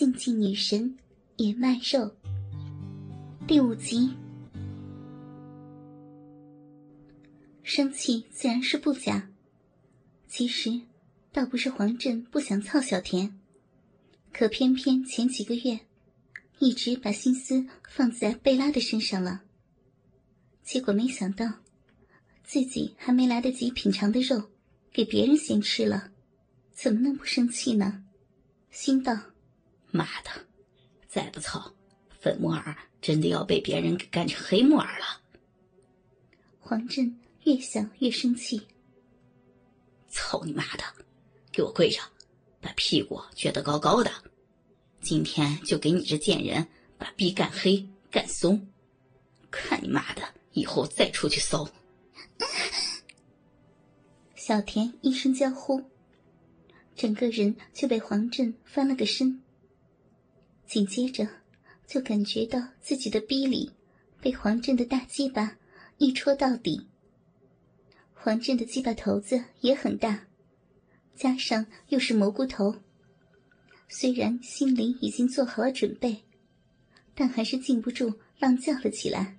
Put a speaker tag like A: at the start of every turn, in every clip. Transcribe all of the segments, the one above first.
A: 禁忌女神也卖肉第五集。生气自然是不假，其实倒不是黄振不想操小田，可偏偏前几个月一直把心思放在贝拉的身上了，结果没想到自己还没来得及品尝的肉，给别人先吃了，怎么能不生气呢？心道。
B: 妈的，再不操，粉木耳真的要被别人给干成黑木耳了。
A: 黄振越想越生气。
B: 操你妈的，给我跪着，把屁股撅得高高的。今天就给你这贱人把逼干黑干松，看你妈的以后再出去骚。
A: 小田一声娇呼，整个人就被黄振翻了个身。紧接着，就感觉到自己的逼里被黄振的大鸡巴一戳到底。黄振的鸡巴头子也很大，加上又是蘑菇头，虽然心里已经做好了准备，但还是禁不住浪叫了起来。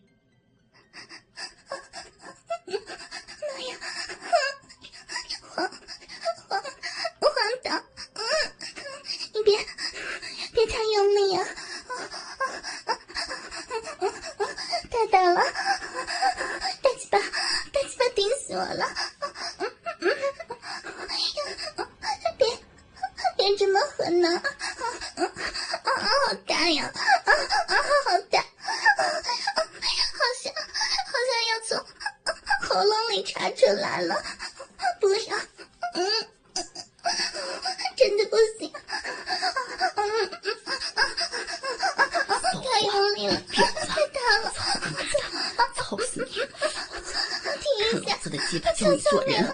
B: 做人，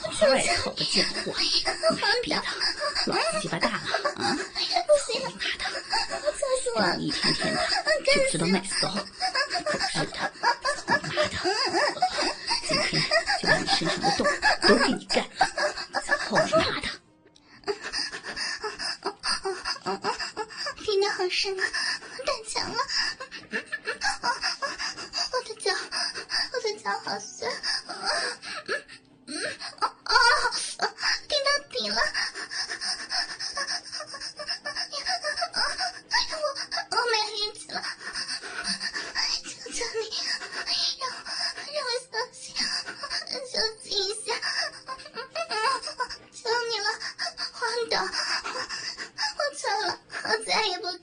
B: 好好爱操的贱货！你逼的，老子鸡巴大了。啊！操你妈的！让你一天天的就知道卖骚，狗日的！操你妈的！今天就把你都给你干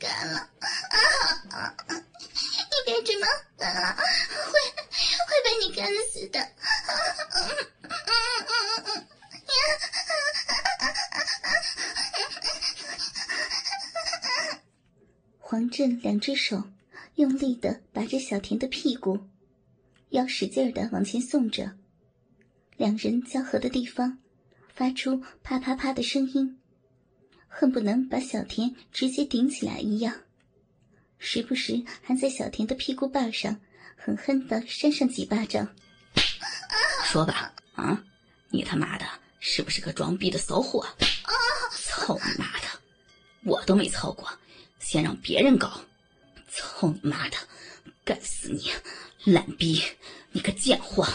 B: 干了啊
A: 啊啊你别这么干了会会被你干死的黄震两只手用力的拔着小田的屁股要使劲的往前送着两人交合的地方发出啪啪啪的声音恨不能把小田直接顶起来一样，时不时还在小田的屁股瓣上狠狠的扇上几巴掌。
B: 说吧，啊，你他妈的是不是个装逼的骚货？操你妈的，我都没操过。先让别人搞，操你妈的，干死你，懒逼，你个贱货，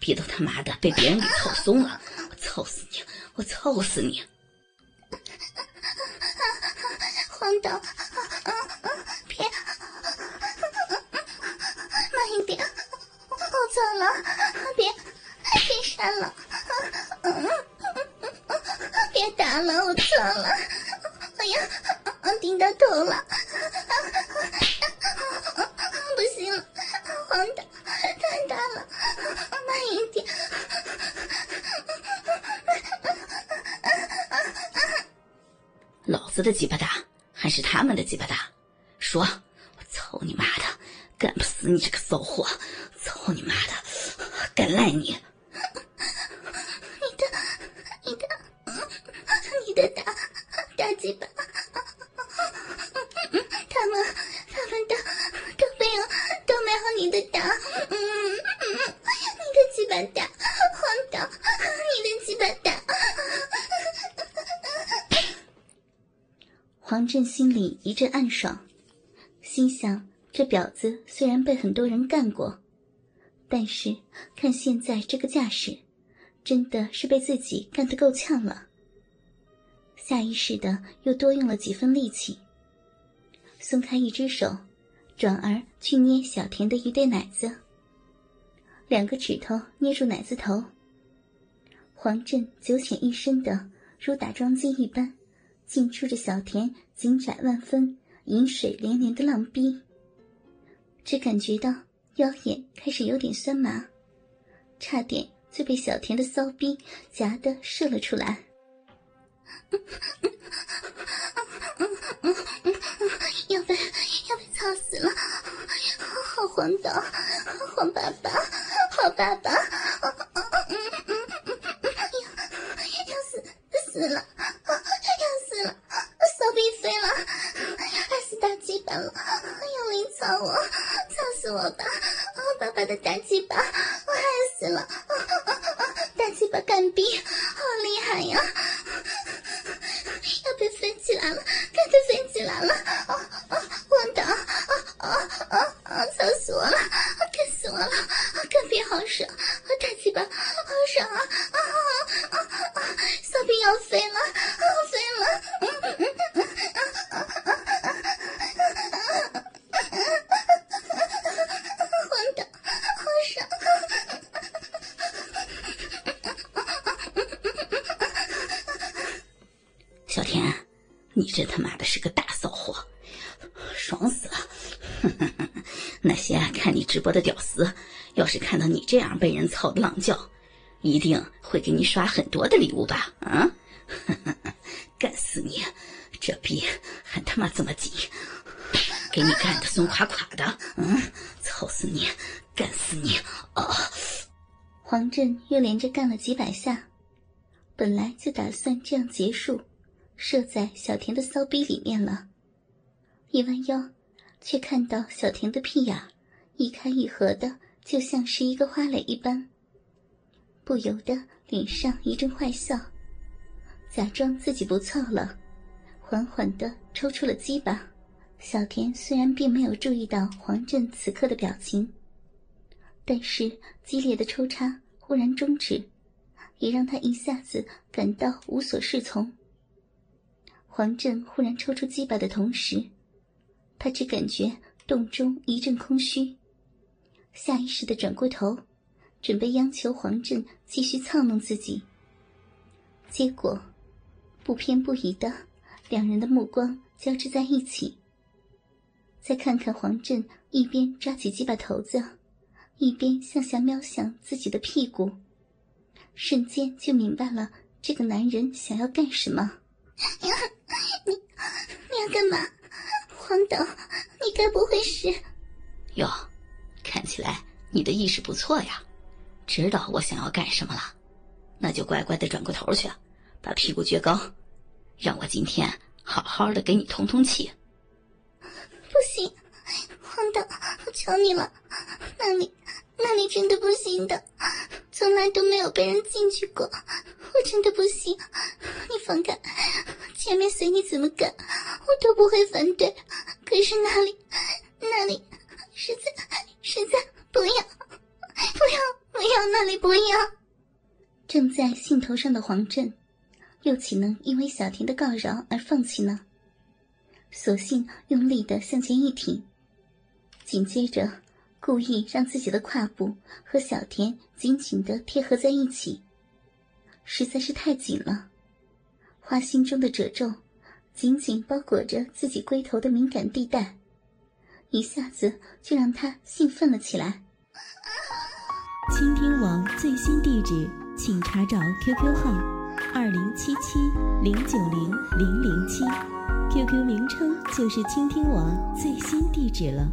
B: 逼都他妈的被别人给操松了，我操死你，我操死你！
A: 黄导，别，慢一点，我错了，别，别删了，别打了，我错了，哎呀！顶到头了，不行了，黄大太大了，慢一点。
B: 老子的鸡巴大还是他们的鸡巴大？说，我操你妈的，干不死你这个骚货！操你妈的，敢赖你！
A: 你的，你的，你的大大鸡巴！他们他们都都没有都没有你的大，嗯，你的鸡巴大，黄导，你的鸡巴大。黄黄振心里一阵暗爽，心想：这婊子虽然被很多人干过，但是看现在这个架势，真的是被自己干得够呛了。下意识的又多用了几分力气，松开一只手，转而去捏小田的一对奶子。两个指头捏住奶子头，黄振九浅一深的如打桩机一般。进出着小田紧窄万分、饮水连连的浪逼，只感觉到腰眼开始有点酸麻，差点就被小田的骚逼夹得射了出来。要被要被操死了！好黄的，黄爸爸，好爸爸，要死死了！我吧，爸爸的大鸡巴，我害死了！大鸡巴干逼，好厉害呀！要被飞起来了，干得飞起来了！啊啊，我的啊啊啊啊！操死我了，干死我了！干逼好爽，你
B: 这他妈的是个大骚货，爽死了！那些看你直播的屌丝，要是看到你这样被人操的浪叫，一定会给你刷很多的礼物吧？啊！干死你！这逼还他妈这么紧，给你干的松垮垮的，嗯，操死你！干死你！啊！
A: 黄振又连着干了几百下，本来就打算这样结束。射在小田的骚逼里面了，一弯腰，却看到小田的屁眼一开一合的，就像是一个花蕾一般。不由得脸上一阵坏笑，假装自己不操了，缓缓的抽出了鸡巴。小田虽然并没有注意到黄振此刻的表情，但是激烈的抽插忽然终止，也让他一下子感到无所适从。黄振忽然抽出鸡巴的同时，他只感觉洞中一阵空虚，下意识的转过头，准备央求黄振继续操弄自己。结果，不偏不倚的两人的目光交织在一起。再看看黄振一边抓起鸡巴头子，一边向下瞄向自己的屁股，瞬间就明白了这个男人想要干什么。要干嘛，黄导？你该不会是……
B: 哟，看起来你的意识不错呀，知道我想要干什么了，那就乖乖的转过头去，把屁股撅高，让我今天好好的给你通通气。
A: 不行，黄导，我求你了，那里那里真的不行的，从来都没有被人进去过，我真的不行，你放开。前面随你怎么干，我都不会反对。可是那里，那里，实在实在不要，不要不要那里不要。正在兴头上的黄振，又岂能因为小田的告饶而放弃呢？索性用力的向前一挺，紧接着故意让自己的胯部和小田紧紧的贴合在一起，实在是太紧了。花心中的褶皱，紧紧包裹着自己龟头的敏感地带，一下子就让他兴奋了起来。
C: 倾听王最新地址，请查找 QQ 号：二零七七零九零零零七，QQ 名称就是倾听王最新地址了。